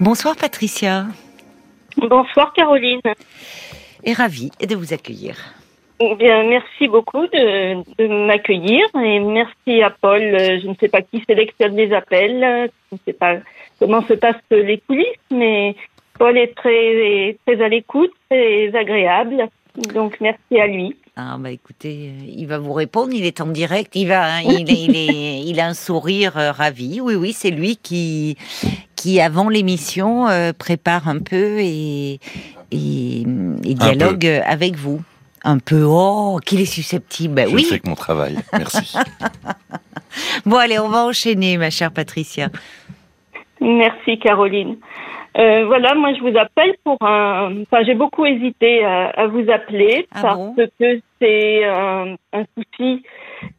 Bonsoir Patricia. Bonsoir Caroline. Et ravie de vous accueillir. Eh bien, merci beaucoup de, de m'accueillir et merci à Paul. Je ne sais pas qui sélectionne les appels, je ne sais pas comment se passent les coulisses, mais Paul est très, très à l'écoute, très agréable. Donc, merci à lui. Ah bah écoutez, euh, il va vous répondre, il est en direct, il va, hein, il, est- il, est- il a un sourire euh, ravi. Oui, oui, c'est lui qui, qui avant l'émission euh, prépare un peu et, et, et dialogue euh, avec vous. Un peu, oh, qu'il est susceptible. Bah Je oui. fais que mon travail. Merci. Bon, allez, on va enchaîner, ma chère Patricia. Merci Caroline. Euh, voilà, moi je vous appelle pour un. Enfin, j'ai beaucoup hésité à, à vous appeler Ah parce bon? que c'est un, un souci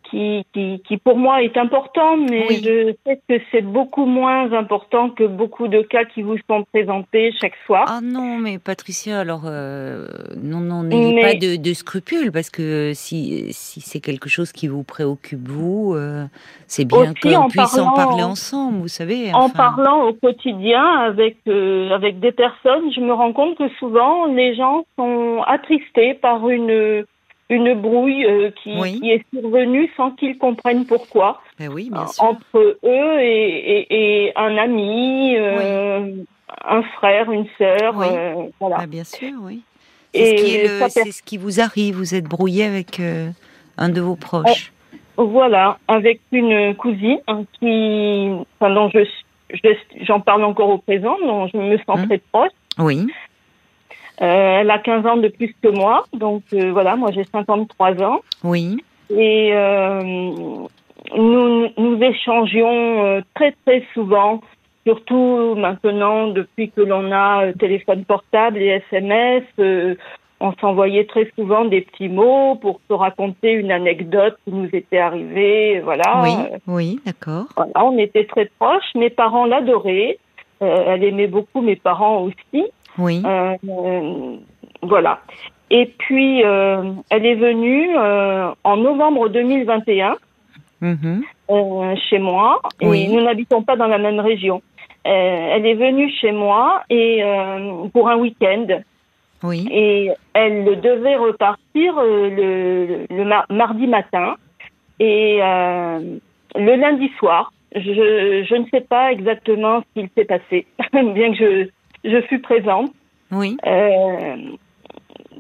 qui, qui, qui pour moi est important, mais Oui. je sais que c'est beaucoup moins important que beaucoup de cas qui vous sont présentés chaque soir. Ah non, mais Patricia, alors euh, non, non, n'ayez Mais- pas de, de scrupules parce que si, si c'est quelque chose qui vous préoccupe vous, euh, c'est bien qu'on puisse en parler ensemble, vous savez. En parlant au quotidien avec euh, avec des personnes, je me rends compte que souvent les gens sont attristés par une une brouille euh, qui, Oui. qui est survenue sans qu'ils comprennent pourquoi Ben oui, bien sûr. entre eux et, et, et un ami, euh, un frère, une sœur, Oui. euh, voilà. Ah, bien sûr, oui. C'est ce, c'est ce qui vous arrive. Vous êtes brouillé avec euh, un de vos proches. Voilà, avec une cousine qui, enfin, je- j'en parle encore au présent, dont je me sens Hum. très proche. Oui, Euh, elle a 15 ans de plus que moi, donc euh, voilà, moi j'ai 53 ans. oui, Et euh, nous, nous échangions euh, très très souvent, surtout maintenant depuis que l'on a euh, téléphone portable et SMS. euh, on s'envoyait très souvent des petits mots pour se raconter une anecdote qui nous était arrivée. Voilà. oui, oui, d'accord. voilà, on était très proches. Mes parents l'adoraient. Euh, elle aimait beaucoup mes parents aussi. Oui, Euh, voilà. Et puis, euh, elle est venue euh, en novembre 2021 mhm, chez moi. Et Oui. nous n'habitons pas dans la même région. Elle est venue chez moi et pour un week-end. oui, Et elle devait repartir le, le mar- mardi matin. Et euh, le lundi soir, je, je ne sais pas exactement ce qu'il s'est passé, bien que je, je fus présente. oui. Euh,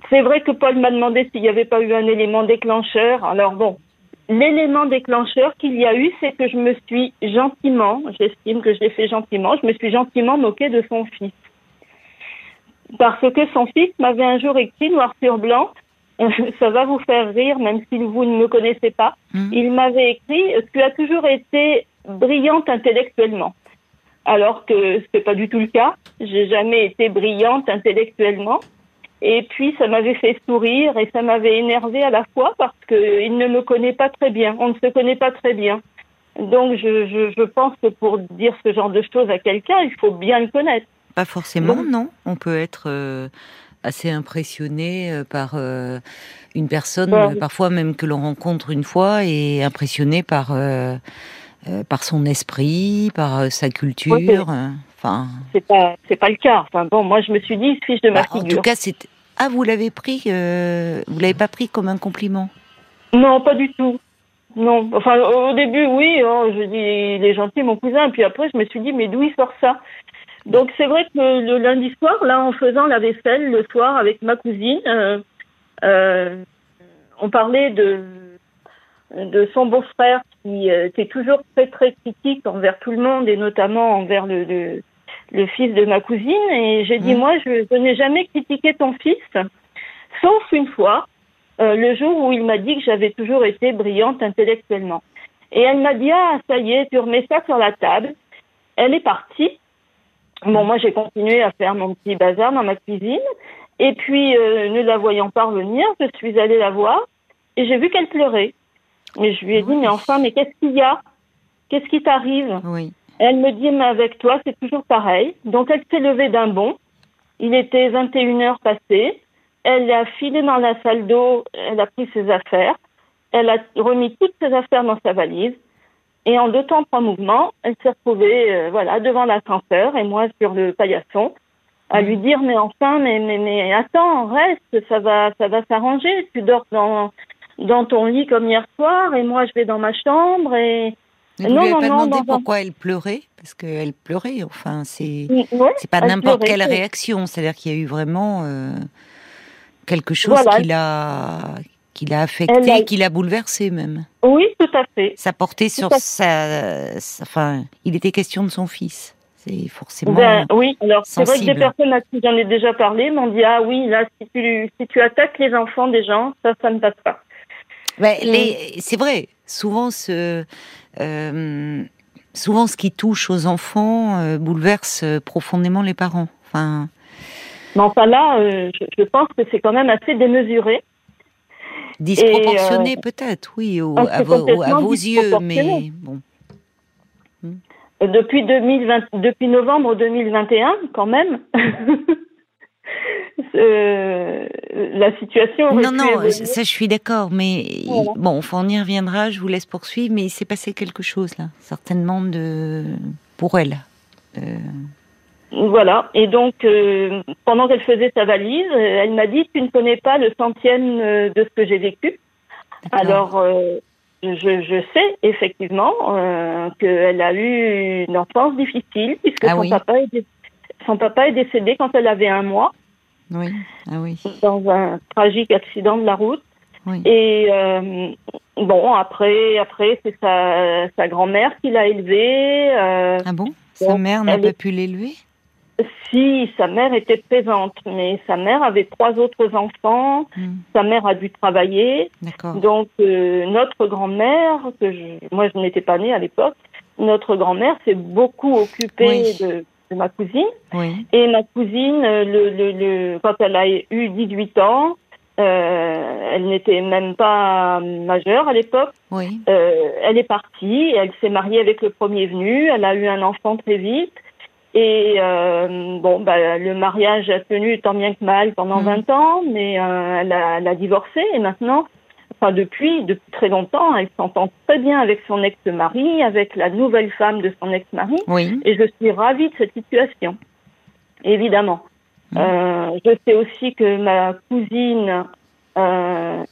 c'est vrai que Paul m'a demandé s'il n'y avait pas eu un élément déclencheur. Alors bon, l'élément déclencheur qu'il y a eu, c'est que je me suis gentiment, j'estime que je l'ai fait gentiment, je me suis gentiment moquée de son fils. Parce que son fils m'avait un jour écrit noir sur blanc, ça va vous faire rire même si vous ne me connaissez pas, Mhm. il m'avait écrit « Tu as toujours été brillante intellectuellement ». Alors que ce n'est pas du tout le cas. J'ai jamais été brillante intellectuellement. Et puis, ça m'avait fait sourire et ça m'avait énervé à la fois parce qu'il ne me connaît pas très bien. On ne se connaît pas très bien. Donc, je, je, je pense que pour dire ce genre de choses à quelqu'un, il faut bien le connaître. Pas forcément, non. On peut être euh, assez impressionné euh, par euh, une personne, Ouais. euh, parfois même que l'on rencontre une fois, et impressionné par euh, euh, par son esprit, par euh, sa culture. Ouais, euh, Enfin, C'est pas, c'est pas le cas. Enfin bon, moi, je me suis dit, fiche de ma bah, en figure. tout cas, c'est ah vous l'avez pris, euh, vous l'avez pas pris comme un compliment? Non, pas du tout. Non. Enfin, au début, oui. oh, je dis, il est gentil, mon cousin. Puis après, je me suis dit, mais d'où il sort ça? Donc, c'est vrai que le lundi soir, là, en faisant la vaisselle le soir avec ma cousine, on parlait de de son beau-frère qui euh, était toujours très très critique envers tout le monde et notamment envers le le, le fils de ma cousine. Et j'ai dit, Mhm. moi, je, je n'ai jamais critiqué ton fils, sauf une fois. Euh, le jour où il m'a dit que j'avais toujours été brillante intellectuellement. Et elle m'a dit, ah, ça y est, tu remets ça sur la table. Elle est partie. Bon, moi, j'ai continué à faire mon petit bazar dans ma cuisine. Et puis, euh, ne la voyant pas revenir, je suis allée la voir et j'ai vu qu'elle pleurait. Et je lui ai dit, Oui. mais enfin, mais qu'est-ce qu'il y a? Qu'est-ce qui t'arrive? Oui, Elle me dit, mais avec toi, c'est toujours pareil. Donc, elle s'est levée d'un bond. Il était 21 heures passées. Elle a filé dans la salle d'eau. Elle a pris ses affaires. Elle a remis toutes ses affaires dans sa valise. Et en deux temps, trois mouvements, elle s'est retrouvée euh, voilà, devant l'ascenseur et moi sur le paillasson à lui dire mais enfin mais mais mais attends reste ça va ça va s'arranger tu dors dans dans ton lit comme hier soir et moi je vais dans ma chambre et vous non, lui avez pas demandé pourquoi elle pleurait? Parce qu'elle pleurait, enfin, c'est c'est pas n'importe quelle réaction. C'est-à-dire qu'il y a eu vraiment euh, quelque chose qui l'a qui l'a affecté, qui l'a bouleversé même. Oui, tout à fait. Ça portait sur sa, Enfin, il était question de son fils. C'est forcément. Ben, oui, alors c'est vrai que des personnes à qui j'en ai déjà parlé m'ont dit Ah oui, là, si tu, si tu attaques les enfants des gens, ça, ça ne passe pas. Ben, c'est vrai, souvent ce. Euh, souvent, ce qui touche aux enfants euh, bouleverse euh, profondément les parents. Enfin. Mais enfin là, je, pense que c'est quand même assez démesuré. Disproportionné peut-être, oui, à, vos, yeux, mais bon. Depuis, 2020, depuis novembre 2021, quand même. la situation. Non, non, ça je suis d'accord, mais bon, on y reviendra. Je vous laisse poursuivre, mais il s'est passé quelque chose là, certainement de pour elle. Euh. Voilà, et donc euh, pendant qu'elle faisait sa valise, elle m'a dit tu ne connais pas le centième euh, de ce que j'ai vécu. Alors je, je, sais effectivement qu'elle a eu une enfance difficile puisque ah son papa est son papa est décédé quand elle avait un mois. Oui. Ah oui. Dans un tragique accident de la route. Oui. Et euh, bon, après, après c'est sa, sa grand-mère qui l'a élevée. Euh, ah bon? Sa mère n'a pas pu l'élever? Si, sa mère était présente, mais sa mère avait trois autres enfants. Hmm. Sa mère a dû travailler. Donc, euh, notre grand-mère, que moi je n'étais pas née à l'époque, notre grand-mère s'est beaucoup occupée de de ma cousine. Oui. Et ma cousine, euh, le, le, le, quand elle a eu 18 ans, euh, elle n'était même pas majeure à l'époque. Oui. Euh, elle est partie, elle s'est mariée avec le premier venu, elle a eu un enfant très vite. Et euh, bon, bah, le mariage a tenu tant bien que mal pendant 20 mmh. ans, mais elle, a, elle a divorcé et maintenant enfin depuis, depuis très longtemps, elle s'entend très bien avec son ex-mari, avec la nouvelle femme de son ex-mari. Oui. Et je suis ravie de cette situation, évidemment. Mmh. Euh, je sais aussi que ma cousine euh,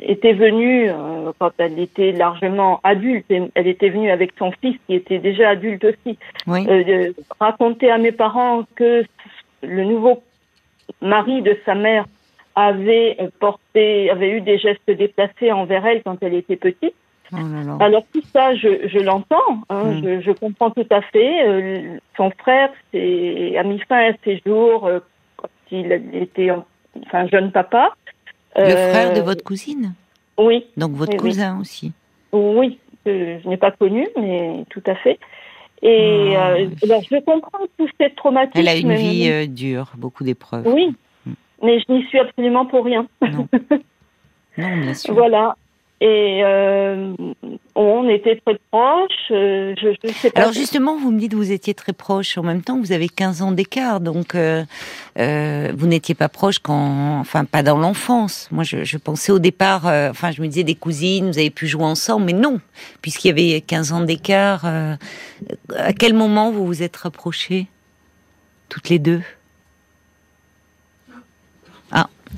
était venue, euh, quand elle était largement adulte, elle était venue avec son fils qui était déjà adulte aussi, oui. Euh, raconter à mes parents que le nouveau mari de sa mère avait porté, avait eu des gestes déplacés envers elle quand elle était petite. Oh Alors tout ça, je, je l'entends, hein, hmm. je, je, comprends tout à fait. Euh, son frère a mis fin à ses jours euh, quand il était enfin jeune papa. Le euh, frère de votre cousine? Oui. Donc votre cousin aussi Oui, je n'ai pas connu, mais tout à fait. Et ah, alors je comprends tous ces traumatismes. Elle a une vie dure, beaucoup d'épreuves. Oui, mais je n'y suis absolument pour rien. Non, non bien sûr. voilà. Et euh, on était très proches. Euh, je, je sais pas Alors justement, vous me dites que vous étiez très proches. En même temps, vous avez 15 ans d'écart, donc euh, euh, vous n'étiez pas proches quand, enfin, pas dans l'enfance. Moi, je, je, pensais au départ, enfin, je me disais des cousines, vous avez pu jouer ensemble, mais non, puisqu'il y avait 15 ans d'écart. À quel moment vous vous êtes rapprochés, toutes les deux?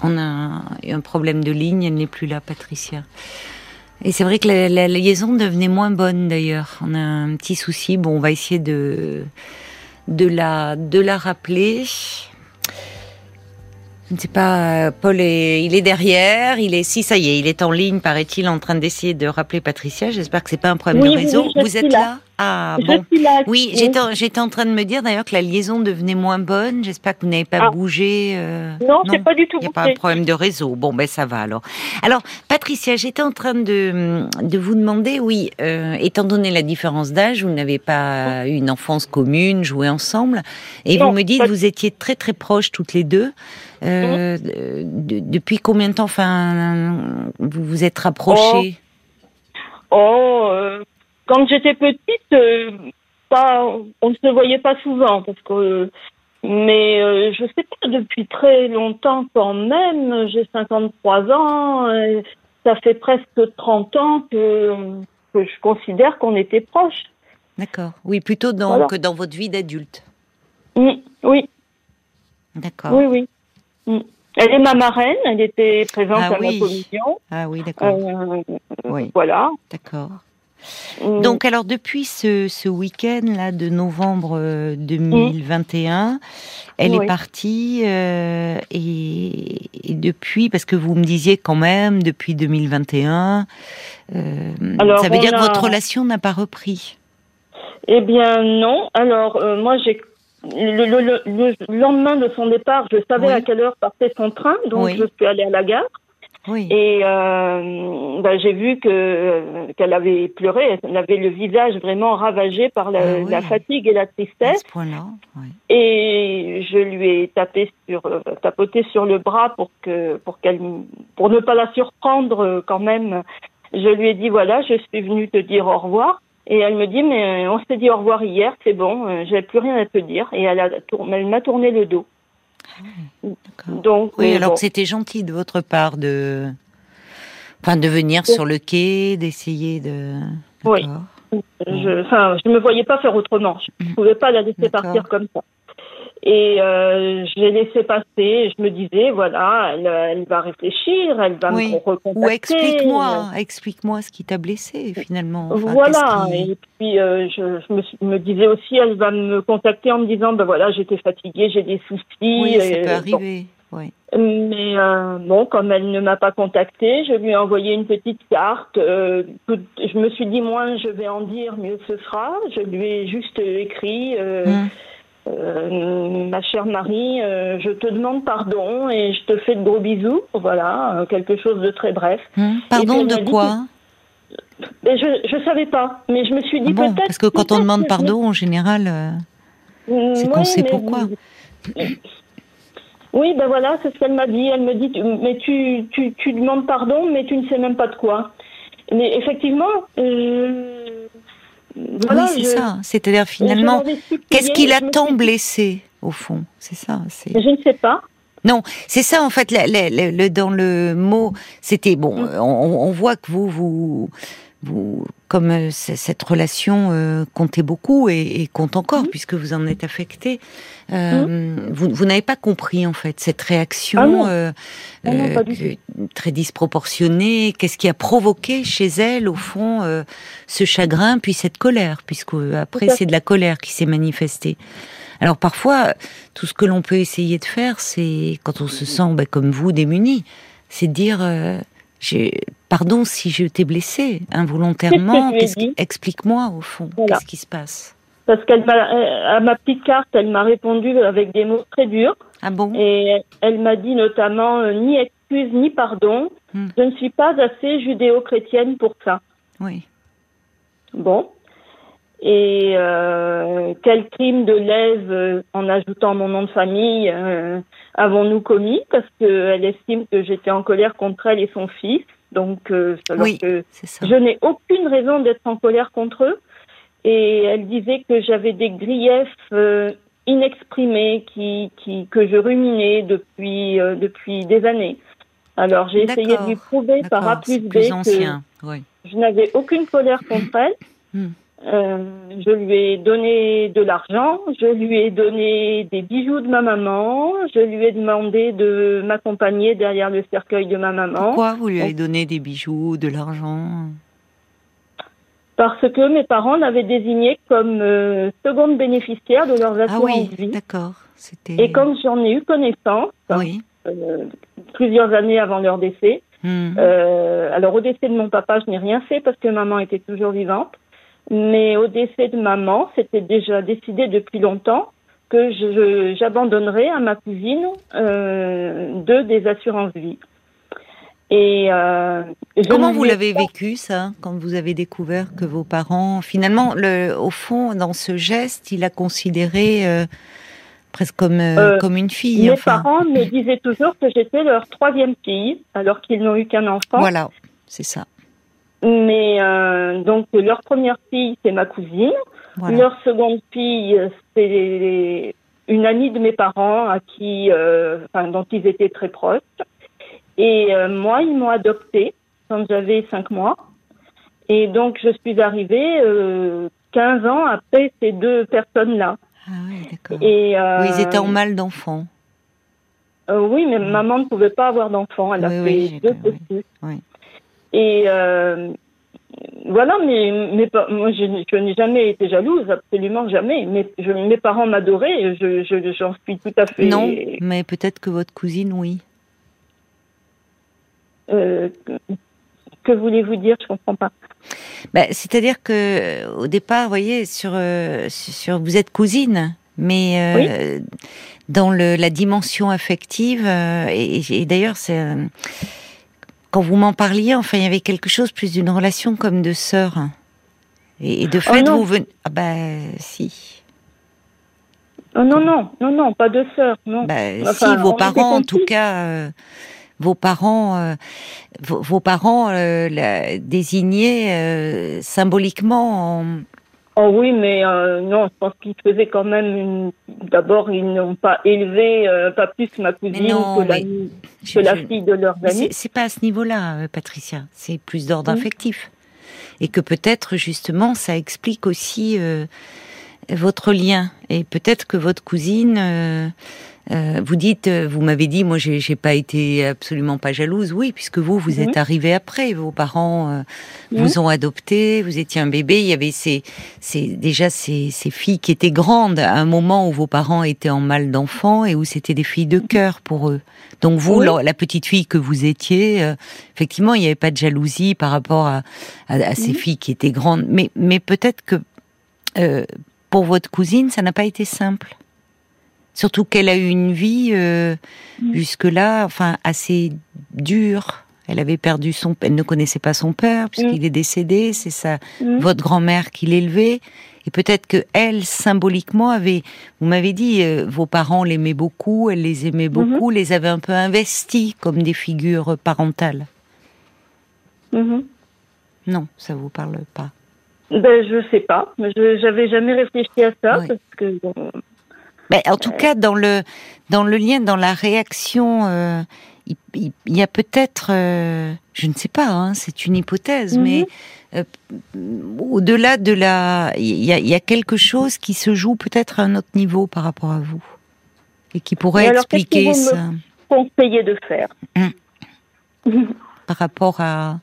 On a eu un problème de ligne, elle n'est plus là, Patricia. Et c'est vrai que la, liaison devenait moins bonne d'ailleurs. On a un petit souci. Bon, on va essayer de la rappeler. Je ne sais pas, Paul est, il est derrière, il est, si ça y est, il est en ligne, paraît-il, en train d'essayer de rappeler Patricia. J'espère que c'est pas un problème de réseau. vous êtes là, Ah bon. Là, oui, j'étais, j'étais en train de me dire d'ailleurs que la liaison devenait moins bonne. J'espère que vous n'avez pas ah. bougé. Euh... Non, c'est pas du tout. Il n'y a pas un problème de réseau. Bon, ben ça va alors. Alors, Patricia, j'étais en train de de vous demander, oui, euh, étant donné la différence d'âge, vous n'avez pas eu une enfance commune, joué ensemble, et vous me dites que vous étiez très très proches toutes les deux. Euh, depuis combien de temps, enfin, vous vous êtes rapprochés? Oh, oh euh, quand j'étais petite, euh, pas, on ne se voyait pas souvent parce que. Mais je sais pas, depuis très longtemps quand même, j'ai 53 ans, ça fait presque 30 ans que que je considère qu'on était proches. D'accord. Oui, plutôt dans, Voilà. que dans votre vie d'adulte. Oui, D'accord. oui, oui. Mm. Elle est ma marraine, elle était présente Ah à oui. ma communion. Ah oui, d'accord. Euh, oui, Voilà. d'accord. Mm. Donc alors depuis ce, ce week-end là de novembre euh, 2021, elle Oui. est partie euh, et, et depuis parce que vous me disiez quand même depuis 2021, euh, Alors, ça veut dire que votre relation n'a pas repris? Eh bien, non. Alors, euh, moi, j'ai le, le- le- le lendemain de son départ, je savais Oui. à quelle heure partait son train, donc Oui. je suis allée à la gare Oui. et euh, ben, j'ai vu que qu'elle avait pleuré. Elle avait le visage vraiment ravagé par la, Ah oui. la fatigue et la tristesse. oui. Et je lui ai tapé sur, euh, tapoté sur le bras pour que, pour qu'elle, pour ne pas la surprendre euh, quand même. Je lui ai dit voilà, je suis venue te dire au revoir. Et elle me dit mais on s'est dit au revoir hier, c'est bon, euh, j'avais plus rien à te dire. Et elle a tour- elle m'a tourné le dos. Donc Oui, euh, alors bon. que c'était gentil de votre part de, enfin, de venir Oui. sur le quai, d'essayer de. Oui. Je, enfin, je me voyais pas faire autrement. Je Mhm. pouvais pas la laisser partir comme ça. Et euh, je l'ai laissé passer. et Je me disais, voilà, elle, elle va réfléchir, elle va Oui. me recontacter. Ou explique-moi, explique-moi ce qui t'a blessé finalement. Enfin, voilà. qui- Et puis euh, je, je me, disais aussi, elle va me contacter en me disant, ben voilà, j'étais fatiguée, j'ai des soucis. Oui, ça et peut bon. arriver. Oui. Mais euh, bon, comme elle ne m'a pas contactée, je lui ai envoyé une petite carte. euh, je me suis dit, moins je vais en dire, mieux ce sera. Je lui ai juste écrit, euh, Hum. Euh, ma chère Marie, euh, je te demande pardon et je te fais de gros bisous. Voilà, euh, quelque chose de très bref. Hum. Pardon de quoi je je savais pas, mais je me suis dit Ah Bon, peut-être. parce que quand on demande pardon, en général, euh, c'est qu'on oui, sait mais- pourquoi. Oui, ben voilà, c'est ce qu'elle m'a dit. Elle me dit, tu- mais tu, tu, tu demandes pardon, mais tu ne sais même pas de quoi. Mais effectivement, euh, voilà, oui, c'est je- ça. C'est-à-dire finalement, qu'est-ce qui l'a je me tant suis- blessé au fond? C'est ça. C'est Je ne sais pas. Non, c'est ça en fait. le, dans le mot, c'était bon. Mm. On, on voit que vous, vous, vous, comme euh, cette relation euh, comptait beaucoup et, et compte encore Mm. puisque vous en êtes affecté. euh, Vous, vous n'avez pas compris en fait cette réaction Ah non. euh, Ah non, euh, pas du que- très disproportionnée. Qu'est-ce qui a provoqué chez elle au fond ce chagrin puis cette colère puisque après c'est de la colère qui s'est manifestée. Alors parfois, tout ce que l'on peut essayer de faire, c'est quand on se sent bah, comme vous démuni, c'est de dire pardon si je t'ai blessé involontairement. Explique-moi au fond, Voilà. qu'est-ce qui se passe? Parce qu'elle m'a, euh, à ma petite carte, elle m'a répondu avec des mots très durs. Ah bon? Et elle m'a dit notamment euh, ni excuse ni pardon. Hmm. Je ne suis pas assez judéo-chrétienne pour ça. Oui. Bon. Et euh, quel crime de euh, en ajoutant mon nom de famille, avons-nous commis Parce qu'elle estime que j'étais en colère contre elle et son fils. Donc, euh, alors Oui. que C'est ça. je n'ai aucune raison d'être en colère contre eux. Et elle disait que j'avais des griefs euh, inexprimés qui, qui, que je ruminais depuis, euh, depuis des années. Alors, j'ai essayé de lui prouver par A plus B que ancien. Oui. je n'avais aucune colère contre elle. Euh, je lui ai donné de l'argent, je lui ai donné des bijoux de ma maman, je lui ai demandé de m'accompagner derrière le cercueil de ma maman. Pourquoi vous lui avez donné des bijoux, de l'argent? Parce que mes parents l'avaient désigné comme euh, seconde bénéficiaire de leurs Ah assurances oui, vie. d'accord. Et comme j'en ai eu connaissance, Oui. euh, plusieurs années avant leur décès, Hmm. Alors au décès de mon papa, je n'ai rien fait parce que maman était toujours vivante. Mais au décès de maman, c'était déjà décidé depuis longtemps que j'abandonnerais à ma cousine euh, deux des assurances vie. Et euh, Comment vous l'avez vécu ça quand vous avez découvert que vos parents, finalement, le, au fond, dans ce geste, il a considéré euh, presque comme Euh, comme une fille. Mes enfin. parents me disaient toujours que j'étais leur troisième fille, alors qu'ils n'ont eu qu'un enfant. Voilà, c'est ça. Mais euh, donc leur première fille, c'est ma cousine. Voilà. Leur seconde fille, c'est une amie de mes parents à qui, euh, enfin, dont ils étaient très proches. Et euh, moi, ils m'ont adoptée quand j'avais cinq mois. Et donc, je suis arrivée euh, 15 ans après ces deux personnes-là. Ah oui, d'accord. Oui, ils étaient en mal d'enfant. oui, mais maman ne pouvait pas avoir d'enfant. Elle a Oui, fait oui, deux petits. Et euh, voilà, mais moi, je, n'ai- je n'ai jamais été jalouse, absolument jamais. Mais je, mes parents m'adoraient, je, j'en suis tout à fait. Non, mais peut-être que votre cousine, oui. Euh, que, voulez-vous dire? Je comprends pas. Bah, C'est-à-dire que au départ, vous voyez, sur, euh, sur vous êtes cousine, mais euh, dans le, la dimension affective, et, et d'ailleurs, c'est quand vous m'en parliez, enfin, il y avait quelque chose plus d'une relation comme de sœur. Et, et de fait, non. vous venez. Ah bah si. Oh, non, non, non, non, pas de sœur, non. Enfin, si, vos parents, en tout cas, euh, vos parents, euh, vos, vos parents euh, la désignaient symboliquement. En... Oh oui, mais euh, non, je pense qu'ils faisaient quand même une. D'abord, ils n'ont pas élevé, euh, pas plus ma cousine non, que, la, mais que la je- fille de leurs amis. C'est pas à ce niveau-là, euh, Patricia. C'est plus d'ordre Mhm. affectif. Et que peut-être, justement, ça explique aussi euh, votre lien. Et peut-être que votre cousine, euh, vous dites, euh, vous m'avez dit, moi, j'ai pas été absolument pas jalouse. Oui, puisque vous, vous Mhm. êtes arrivé après. Vos parents euh, Mhm. vous ont adopté. Vous étiez un bébé. Il y avait ces, ces déjà ces, ces filles qui étaient grandes à un moment où vos parents étaient en mal d'enfants et où c'était des filles de cœur pour eux. Donc vous, Oui. la, la petite fille que vous étiez, euh, effectivement, il n'y avait pas de jalousie par rapport à, à, à ces Mhm. filles qui étaient grandes. Mais, mais peut-être que euh, pour votre cousine, ça n'a pas été simple. Surtout qu'elle a eu une vie euh, Mhm. jusque-là, enfin assez dure. Elle avait perdu son, elle ne connaissait pas son père puisqu'il est décédé. C'est sa Mhm. votre grand-mère qui l'élevait. Et peut-être que elle, symboliquement, avait, vous m'avez dit, euh, vos parents l'aimaient beaucoup, elle les aimait beaucoup, les avait un peu investis comme des figures parentales. Mhm. Non, ça vous parle pas. Ben, je sais pas. Je j'avais jamais réfléchi à ça Oui. parce que bon, Mais en tout cas, dans le dans le lien, dans la réaction, euh, il, il- il y a peut-être, euh, je ne sais pas, hein, c'est une hypothèse, Mhm. mais euh, au-delà de la, il y a, il y a quelque chose qui se joue peut-être à un autre niveau par rapport à vous et qui pourrait que expliquer vous me- ça conseiller de faire. par rapport à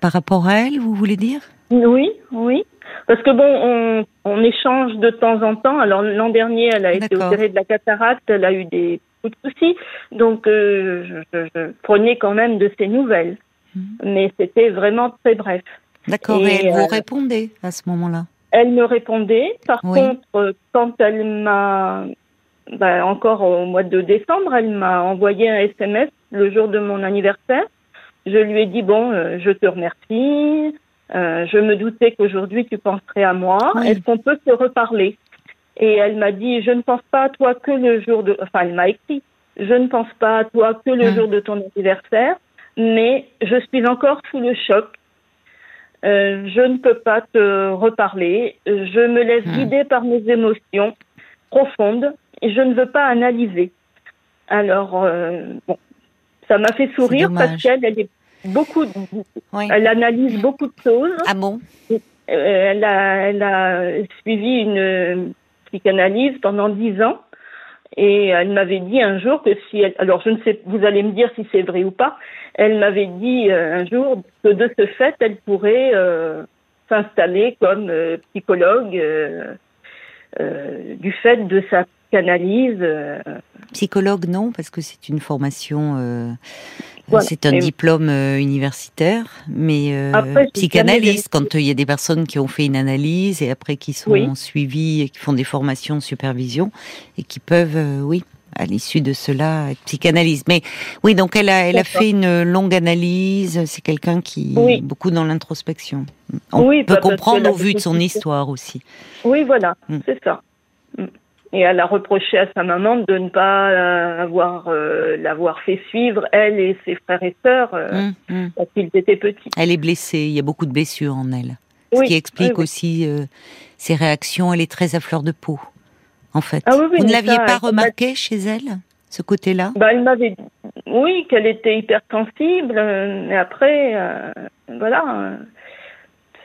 par rapport à elle, vous voulez dire? Oui, oui. Parce que bon, on, on échange de temps en temps. Alors l'an dernier, elle a été opérée de la cataracte, elle a eu des coups de soucis. Donc euh, je, je- je prenais quand même de ses nouvelles. Mhm. Mais c'était vraiment très bref. D'accord. Et, Et, elle vous euh, répondait à ce moment-là? Elle me répondait. Par Oui. contre, quand elle m'a, bah, encore au mois de décembre, elle m'a envoyé un SMS le jour de mon anniversaire. Je lui ai dit bon, euh, je te remercie. Euh, je me doutais qu'aujourd'hui tu penserais à moi. Oui. Est-ce qu'on peut se reparler? Et elle m'a dit je ne pense pas à toi que le jour de. Enfin, elle m'a écrit je ne pense pas à toi que le Hmm. jour de ton anniversaire, mais je suis encore sous le choc. Euh, je ne peux pas te reparler. Je me laisse Hmm. guider par mes émotions profondes et je ne veux pas analyser. Alors, euh, bon, ça m'a fait sourire parce qu'elle, elle est beaucoup, Oui. elle analyse beaucoup de choses. Ah bon? Euh, elle, a, elle a suivi une euh, psychanalyse pendant dix ans. Et elle m'avait dit un jour que si elle, alors je ne sais, vous allez me dire si c'est vrai ou pas, elle m'avait dit euh, un jour que de ce fait, elle pourrait euh, s'installer comme euh, psychologue euh, du fait de sa psychanalyse. Psychologue, non, parce que c'est une formation, Voilà. c'est un Et- diplôme euh, universitaire, mais euh, Après, psychanalyste, quand euh, il y a des personnes qui ont fait une analyse et après qui sont Oui. suivies et qui font des formations de supervision et qui peuvent, euh, oui, à l'issue de cela, être psychanalyste. Mais oui, donc elle a, elle a fait une longue analyse, c'est quelqu'un qui Oui. est beaucoup dans l'introspection. On Oui, peut bah, comprendre au vu de son histoire aussi. Oui, voilà, Mm. c'est ça. Mm. Et elle a reproché à sa maman de ne pas euh, avoir euh, l'avoir fait suivre elle et ses frères et sœurs euh, hum. quand ils étaient petits. Elle est blessée, il y a beaucoup de blessures en elle. Ce qui explique oui, oui. aussi euh, ses réactions. Elle est très à fleur de peau, en fait. Ah Vous ne l'aviez pas remarqué chez elle ce côté-là? Bah, Elle m'avait oui, qu'elle était hypersensible, mais après, voilà,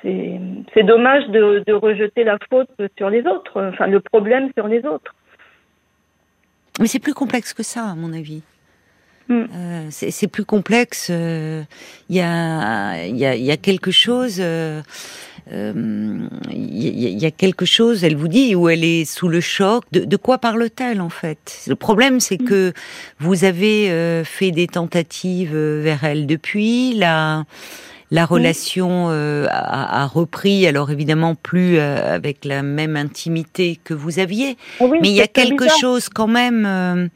c'est dommage de, de, rejeter la faute sur les autres, enfin le problème sur les autres. Mais c'est plus complexe que ça, à mon avis. Mm. Euh, c'est plus complexe. Il euh, y, a, y, a, y, a, quelque chose. Il euh, y, a quelque chose, elle vous dit, où elle est sous le choc. De, de quoi parle-t-elle en fait? Le problème, c'est mm. que vous avez fait des tentatives vers elle depuis. La, la relation euh, a, a, repris, alors évidemment plus euh, avec la même intimité que vous aviez, ah mais il y a quelque chose quand même, euh,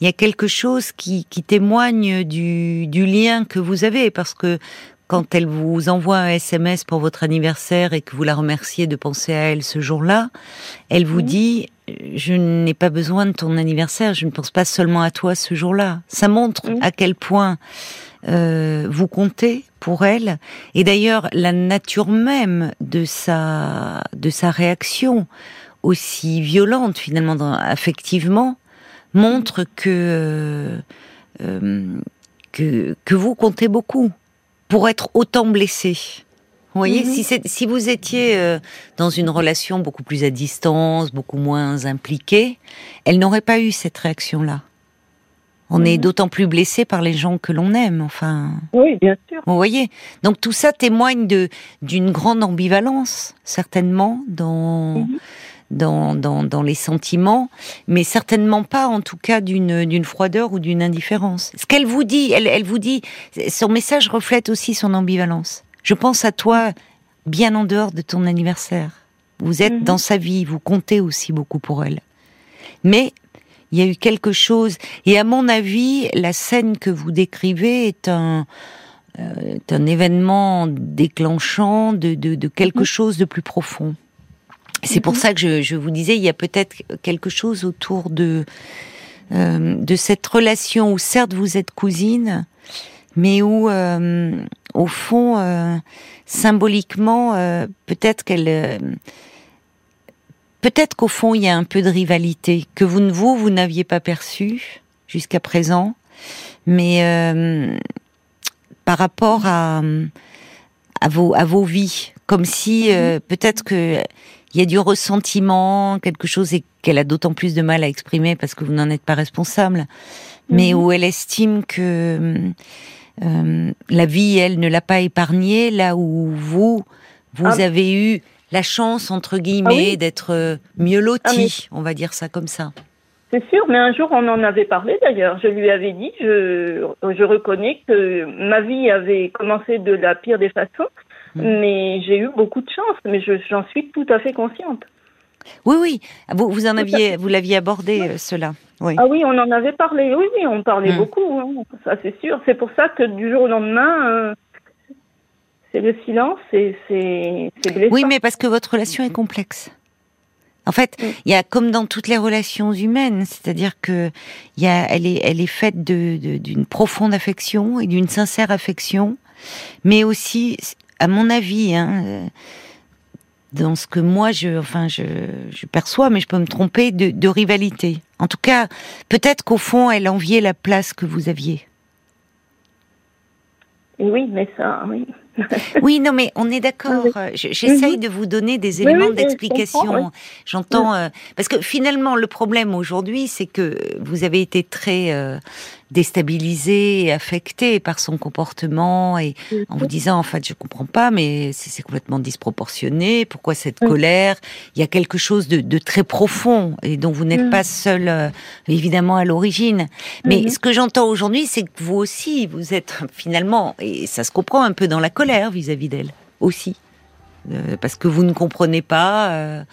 il y a quelque chose qui, qui témoigne du, du, lien que vous avez, parce que quand elle vous envoie un SMS pour votre anniversaire et que vous la remerciez de penser à elle ce jour-là, elle vous dit je n'ai pas besoin de ton anniversaire, je ne pense pas seulement à toi ce jour-là. Ça montre à quel point euh, vous comptez pour elle. Et d'ailleurs, la nature même de sa de sa réaction aussi violente finalement dans, affectivement montre que euh, que que vous comptez beaucoup pour être autant blessé. Vous voyez, mhm. si, si vous étiez euh, dans une relation beaucoup plus à distance, beaucoup moins impliquée, elle n'aurait pas eu cette réaction-là. On est mhm. d'autant plus blessé par les gens que l'on aime, enfin. Oui, bien sûr. Vous voyez. Donc tout ça témoigne de d'une grande ambivalence, certainement dans. Mhm. Dans, dans, dans, les sentiments, mais certainement pas en tout cas d'une d'une froideur ou d'une indifférence. Ce qu'elle vous dit, elle, elle vous dit, son message reflète aussi son ambivalence. Je pense à toi bien en dehors de ton anniversaire. Vous êtes mhm. dans sa vie, vous comptez aussi beaucoup pour elle. Mais il y a eu quelque chose. Et à mon avis, la scène que vous décrivez est un, euh, un événement déclenchant de, de, quelque mhm. chose de plus profond. C'est pour mhm. ça que je, je, vous disais, il y a peut-être quelque chose autour de euh, de cette relation où certes vous êtes cousine, mais où euh, au fond, symboliquement, peut-être qu'elle peut-être qu'au fond il y a un peu de rivalité que vous ne vous vous n'aviez pas perçu jusqu'à présent, mais euh, par rapport à à vos à vos vies, comme si euh, mhm. peut-être que il y a du ressentiment, quelque chose et qu'elle a d'autant plus de mal à exprimer parce que vous n'en êtes pas responsable, mais mhm. où elle estime que euh, la vie elle ne l'a pas épargnée là où vous vous ah. avez eu la chance, entre guillemets, ah d'être euh, mieux loti, ah, on va dire ça comme ça. C'est sûr, mais un jour on en avait parlé d'ailleurs. Je lui avais dit, je, je reconnais que ma vie avait commencé de la pire des façons, hmm. mais j'ai eu beaucoup de chance, mais j'en suis tout à fait consciente. Oui, oui, vous, vous en aviez, vous l'aviez abordé euh, cela. Oui. Ah oui, on en avait parlé. Oui, oui, on parlait hmm. beaucoup. Hein. Ça, c'est sûr. C'est pour ça que du jour au lendemain, euh, c'est le silence, c'est blessant. Oui, mais parce que votre relation est complexe. En fait, il y a comme dans toutes les relations humaines, c'est-à-dire que il y a, elle est, elle est faite de d'une profonde affection et d'une sincère affection, mais aussi, à mon avis, hein, dans ce que moi je, enfin, je, je perçois, mais je peux me tromper, de, de rivalité. En tout cas, peut-être qu'au fond, elle enviait la place que vous aviez. Oui, mais ça, oui. oui, non, mais on est d'accord. J'essaye mhm. de vous donner des éléments d'explication. J'entends euh, parce que finalement, le problème aujourd'hui, c'est que vous avez été très euh, déstabilisé et affecté par son comportement et en vous disant en fait je comprends pas mais c'est complètement disproportionné. Pourquoi cette colère? Il y a quelque chose de, très profond et dont vous n'êtes pas seul euh, évidemment à l'origine. Mais ce que j'entends aujourd'hui c'est que vous aussi vous êtes finalement et ça se comprend un peu dans la colère vis-à-vis d'elle aussi. Euh, parce que vous ne comprenez pas euh,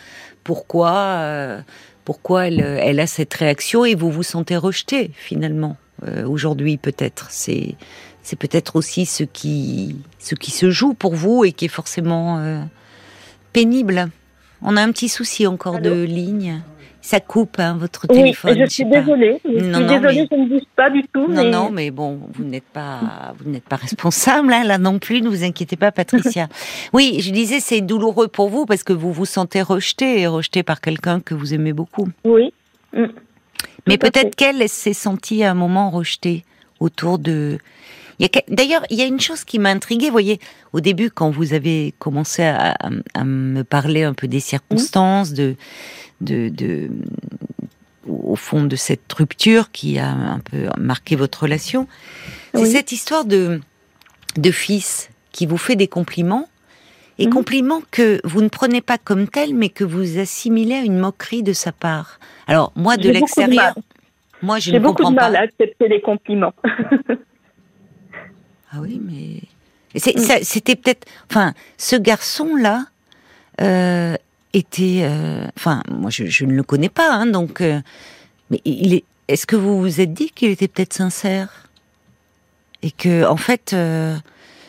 pourquoi pourquoi elle, elle a cette réaction et vous vous sentez rejeté finalement euh, aujourd'hui peut-être. C'est c'est peut-être aussi ce qui ce qui se joue pour vous et qui est forcément euh, pénible. On a un petit souci encore de ligne. Ça coupe hein, votre téléphone. je suis désolée. Je non, suis désolée, je ne bouge pas du tout. Non, non, mais bon, vous n'êtes pas, vous n'êtes pas responsable hein, là non plus. Ne vous inquiétez pas, Patricia. oui, je disais c'est douloureux pour vous parce que vous vous sentez rejeté et rejeté par quelqu'un que vous aimez beaucoup. Oui. Mm. Mais peut-être qu'elle s'est sentie à un moment rejetée autour de. D'ailleurs, il y a une chose qui m'a intriguée. Vous voyez, au début, quand vous avez commencé à, me parler un peu des circonstances, de, de, de, au fond de cette rupture qui a un peu marqué votre relation, c'est cette histoire de, de fils qui vous fait des compliments et mhm. compliments que vous ne prenez pas comme tels, mais que vous assimilez à une moquerie de sa part. Alors moi, de l'extérieur, moi je ne comprends pas. J'ai beaucoup de mal à accepter les compliments. ah oui, mais mm. c'était peut-être, enfin, ce garçon-là euh, était, euh, enfin, moi je, ne le connais pas, hein, donc, euh, mais il est. Est-ce que vous vous êtes dit qu'il était peut-être sincère? Et que, en fait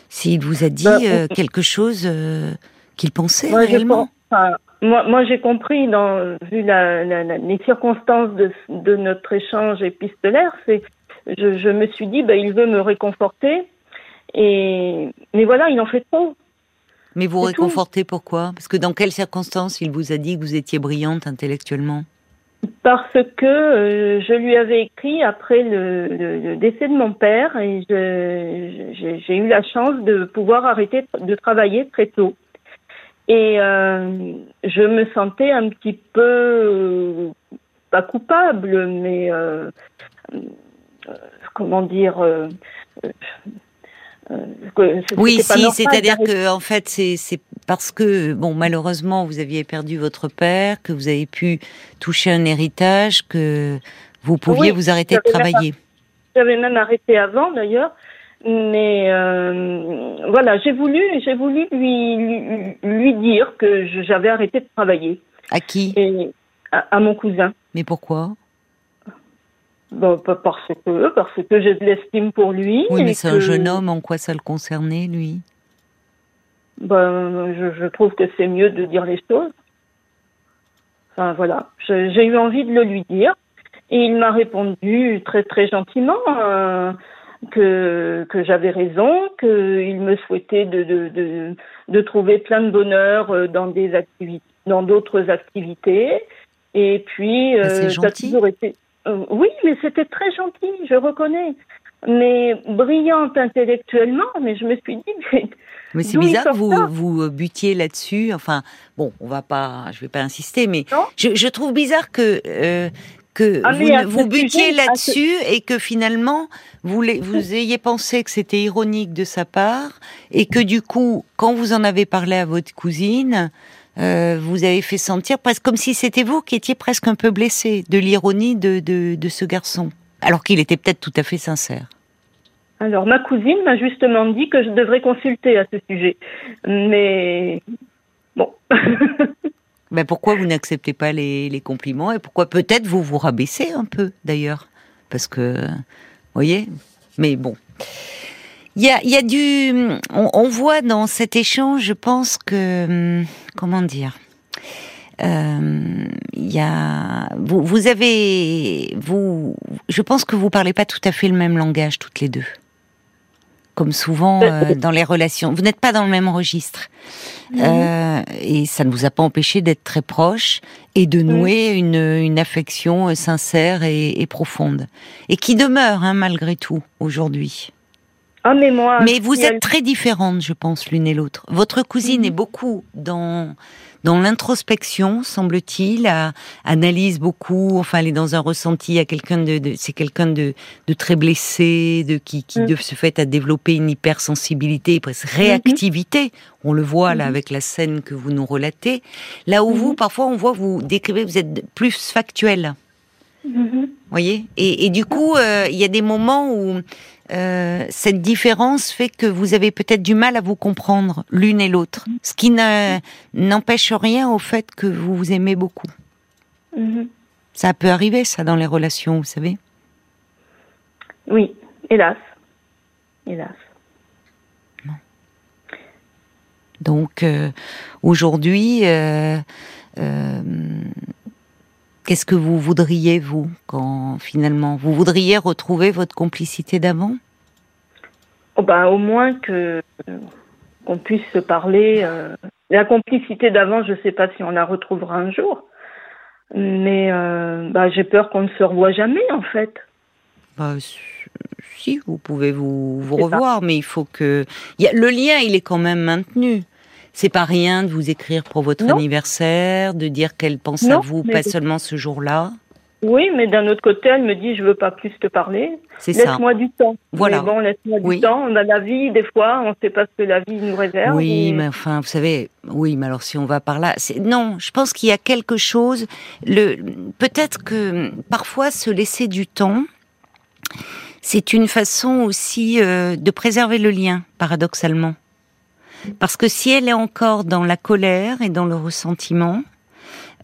s'il vous a dit bah, euh, quelque chose euh, qu'il pensait réellement. moi, moi j'ai compris, dans, vu la, les circonstances de, de, notre échange épistolaire, c'est, je, je, me suis dit, bah, il veut me réconforter, et mais voilà, il en fait trop. Mais vous réconfortez pourquoi? Parce que dans quelles circonstances il vous a dit que vous étiez brillante intellectuellement? Parce que euh, je lui avais écrit après le, décès de mon père et j'ai eu la chance de pouvoir arrêter de travailler très tôt. Et euh, je me sentais un petit peu, euh, pas coupable, mais comment dire, oui, si, c'est-à-dire que en fait, c'est parce que bon, malheureusement, vous aviez perdu votre père, que vous avez pu toucher un héritage, que vous pouviez vous arrêter de travailler. J'avais même arrêté avant, d'ailleurs. Mais euh, voilà, j'ai voulu, j'ai voulu lui, lui, dire que j'avais arrêté de travailler. À qui? À mon cousin. Mais pourquoi? Bah, parce que parce que j'ai de l'estime pour lui. Oui, mais c'est un jeune homme. En quoi ça le concernait, lui? Ben, je, je, trouve que c'est mieux de dire les choses. Enfin voilà, j'ai eu envie de le lui dire et il m'a répondu très très gentiment euh, que que j'avais raison, qu'il me souhaitait de, de, de de trouver plein de bonheur euh, dans des activités, dans d'autres activités. Et puis, ben, euh, ça a toujours été. Euh, oui, mais c'était très gentil, je reconnais. Mais brillante intellectuellement, mais je me suis dit. Mais, c'est bizarre que vous, vous euh, butiez là-dessus. Enfin, bon, on va pas, je vais pas insister, mais je, trouve bizarre que euh, que ah, vous, vous butiez là-dessus et que finalement vous, vous ayez pensé que c'était ironique de sa part et que du coup, quand vous en avez parlé à votre cousine, euh, vous avez fait sentir presque comme si c'était vous qui étiez presque un peu blessé de l'ironie de, de, ce garçon, alors qu'il était peut-être tout à fait sincère. Alors, ma cousine m'a justement dit que je devrais consulter à ce sujet. Mais bon. Mais pourquoi vous n'acceptez pas les, les, compliments et pourquoi peut-être vous vous rabaissez un peu d'ailleurs? Parce que, vous voyez, mais bon. Il y a, y a, du, on, on, voit dans cet échange, je pense que, comment dire, euh, il y a, vous, vous avez, vous, je pense que vous parlez pas tout à fait le même langage toutes les deux, comme souvent euh, dans les relations. Vous n'êtes pas dans le même registre, euh, et ça ne vous a pas empêché d'être très proche et de nouer une, une affection sincère et, et, profonde, et qui demeure hein, malgré tout aujourd'hui. Ah, mais moi. Mais vous êtes très différentes, je pense, l'une et l'autre. Votre cousine est mhm. beaucoup dans dans l'introspection, semble-t-il, analyse beaucoup. Enfin, elle est dans un ressenti. à quelqu'un de, c'est quelqu'un de, de très blessé, de qui, qui mhm. de ce fait a développé une hypersensibilité, presque réactivité. On le voit là mhm. avec la scène que vous nous relatez. Là où vous, parfois, on voit vous décrivez, vous êtes plus factuel. Vous voyez? Et, et, du coup, euh, il y a des moments où euh, cette différence fait que vous avez peut-être du mal à vous comprendre l'une et l'autre, ce qui n'empêche rien au fait que vous vous aimez beaucoup. Mhm. Ça peut arriver, ça, dans les relations, vous savez Oui, hélas. Hélas. Donc, euh, aujourd'hui, euh, Qu'est-ce que vous voudriez, vous, quand finalement Vous voudriez retrouver votre complicité d'avant? Oh ben, Au moins que qu'on puisse se parler. Euh, la complicité d'avant, je ne sais pas si on la retrouvera un jour. Mais euh, bah, j'ai peur qu'on ne se revoie jamais, en fait. Bah, si, vous pouvez vous, vous revoir, mais il faut que. Y a, le lien, il est quand même maintenu. C'est pas rien de vous écrire pour votre anniversaire, de dire qu'elle pense à vous, pas seulement ce jour-là. Oui, mais d'un autre côté, elle me dit je veux pas plus te parler. C'est ça. Laisse-moi du temps. Voilà. bon, laisse-moi du temps. On a la vie, des fois, on ne sait pas ce que la vie nous réserve. Oui, mais enfin, vous savez, oui, mais alors si on va par là, non, je pense qu'il y a quelque chose. Le, peut-être que parfois se laisser du temps, c'est une façon aussi euh, de préserver le lien, paradoxalement. Parce que si elle est encore dans la colère et dans le ressentiment,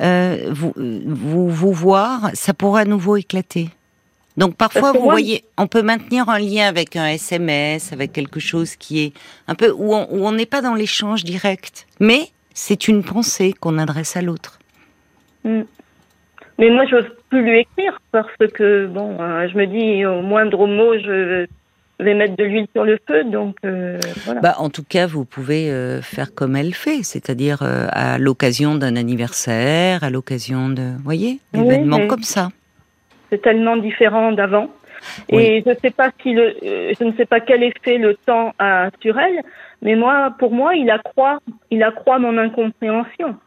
euh, vous, vous, vous voir, ça pourrait à nouveau éclater. Donc parfois, vous voyez, on peut maintenir un lien avec un SMS, avec quelque chose qui est un peu où on n'est pas dans l'échange direct, mais c'est une pensée qu'on adresse à l'autre. Mm. Mais moi, je n'ose plus lui écrire parce que bon, euh, je me dis au moindre mot, je vais mettre de l'huile sur le feu, donc euh, voilà. Bah, en tout cas, vous pouvez euh, faire comme elle fait, c'est-à-dire euh, à l'occasion d'un anniversaire, à l'occasion de, voyez, d'événements comme ça. C'est tellement différent d'avant. Et je sais pas si le, je ne sais pas quel effet le temps a sur elle, mais moi, pour moi, il accroît, il accroît mon incompréhension.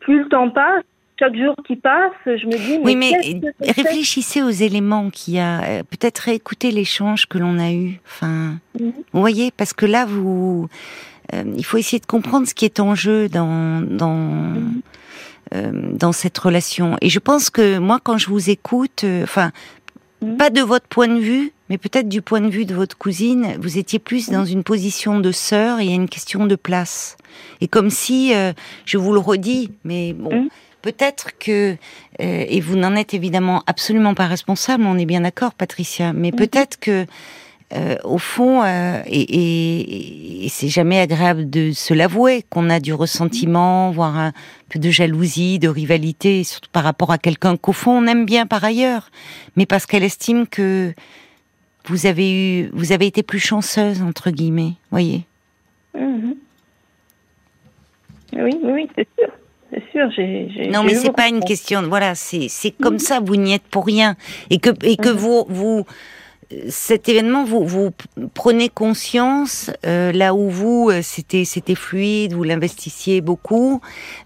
Plus le temps passe, chaque jour qui passe, je me dis. Mais oui, mais réfléchissez aux éléments qu'il y a. Euh, peut-être réécouter l'échange que l'on a eu. Enfin, mhm. vous voyez, parce que là, vous, euh, il faut essayer de comprendre ce qui est en jeu dans dans mhm. euh, dans cette relation. Et je pense que moi, quand je vous écoute, enfin, mhm. pas de votre point de vue, mais peut-être du point de vue de votre cousine, vous étiez plus dans une position de sœur. Et il y a une question de place. Et comme si, je vous le redis, mais bon peut-être que, euh, et vous n'en êtes évidemment absolument pas responsable, on est bien d'accord, Patricia, mais mhm. peut-être que, euh, au fond, euh, et, c'est jamais agréable de se l'avouer, qu'on a du ressentiment, voire un peu de jalousie, de rivalité, surtout par rapport à quelqu'un qu'au fond on aime bien par ailleurs, mais parce qu'elle estime que vous avez eu, vous avez été plus chanceuse entre guillemets, voyez? Mhm. Oui, oui, c'est sûr c'est sûr. J'ai, non, mais c'est pas une question. Voilà, c'est c'est comme ça. Vous n'y êtes pour rien, et que et que mhm. vous vous cet événement, vous, vous prenez conscience euh, là où vous euh, c'était c'était fluide, vous l'investissiez beaucoup.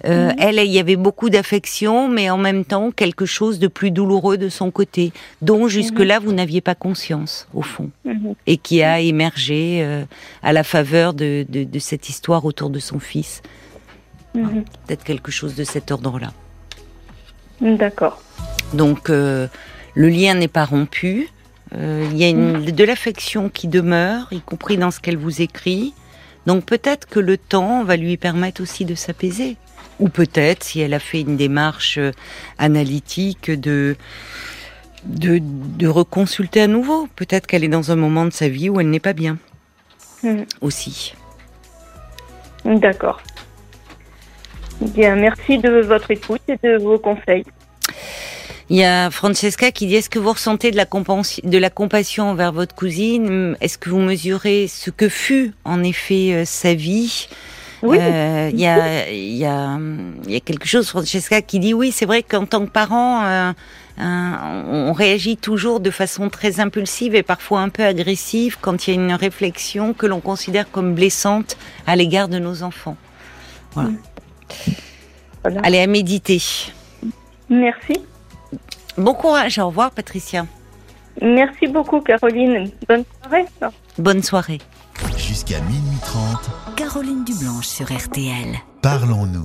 Euh, mhm. Elle, il y avait beaucoup d'affection, mais en même temps quelque chose de plus douloureux de son côté, dont jusque là mhm. vous n'aviez pas conscience au fond, et qui a émergé à la faveur de, de, de cette histoire autour de son fils. Mhm. Peut-être quelque chose de cet ordre-là. D'accord. Donc, euh, le lien n'est pas rompu. Euh, il y a une, mhm. de l'affection qui demeure, y compris dans ce qu'elle vous écrit. Donc, peut-être que le temps va lui permettre aussi de s'apaiser. Ou peut-être, si elle a fait une démarche euh, analytique, de, de, de reconsulter à nouveau. Peut-être qu'elle est dans un moment de sa vie où elle n'est pas bien. Mhm. Aussi. D'accord. Bien, merci de votre écoute et de vos conseils. Il y a Francesca qui dit est-ce que vous ressentez de la, de la compassion envers votre cousine? Est-ce que vous mesurez ce que fut en effet euh, sa vie? Oui. Euh, il, y a, il, y a, il y a quelque chose, Francesca, qui dit oui, c'est vrai qu'en tant que parent, euh, on réagit toujours de façon très impulsive et parfois un peu agressive quand il y a une réflexion que l'on considère comme blessante à l'égard de nos enfants. Voilà. Allez, à méditer. Merci. Bon courage, au revoir Patricia. Merci beaucoup Caroline. Bonne soirée. Bonne soirée. Jusqu'à minuit 30. Caroline Dublanche sur RTL. Parlons-nous.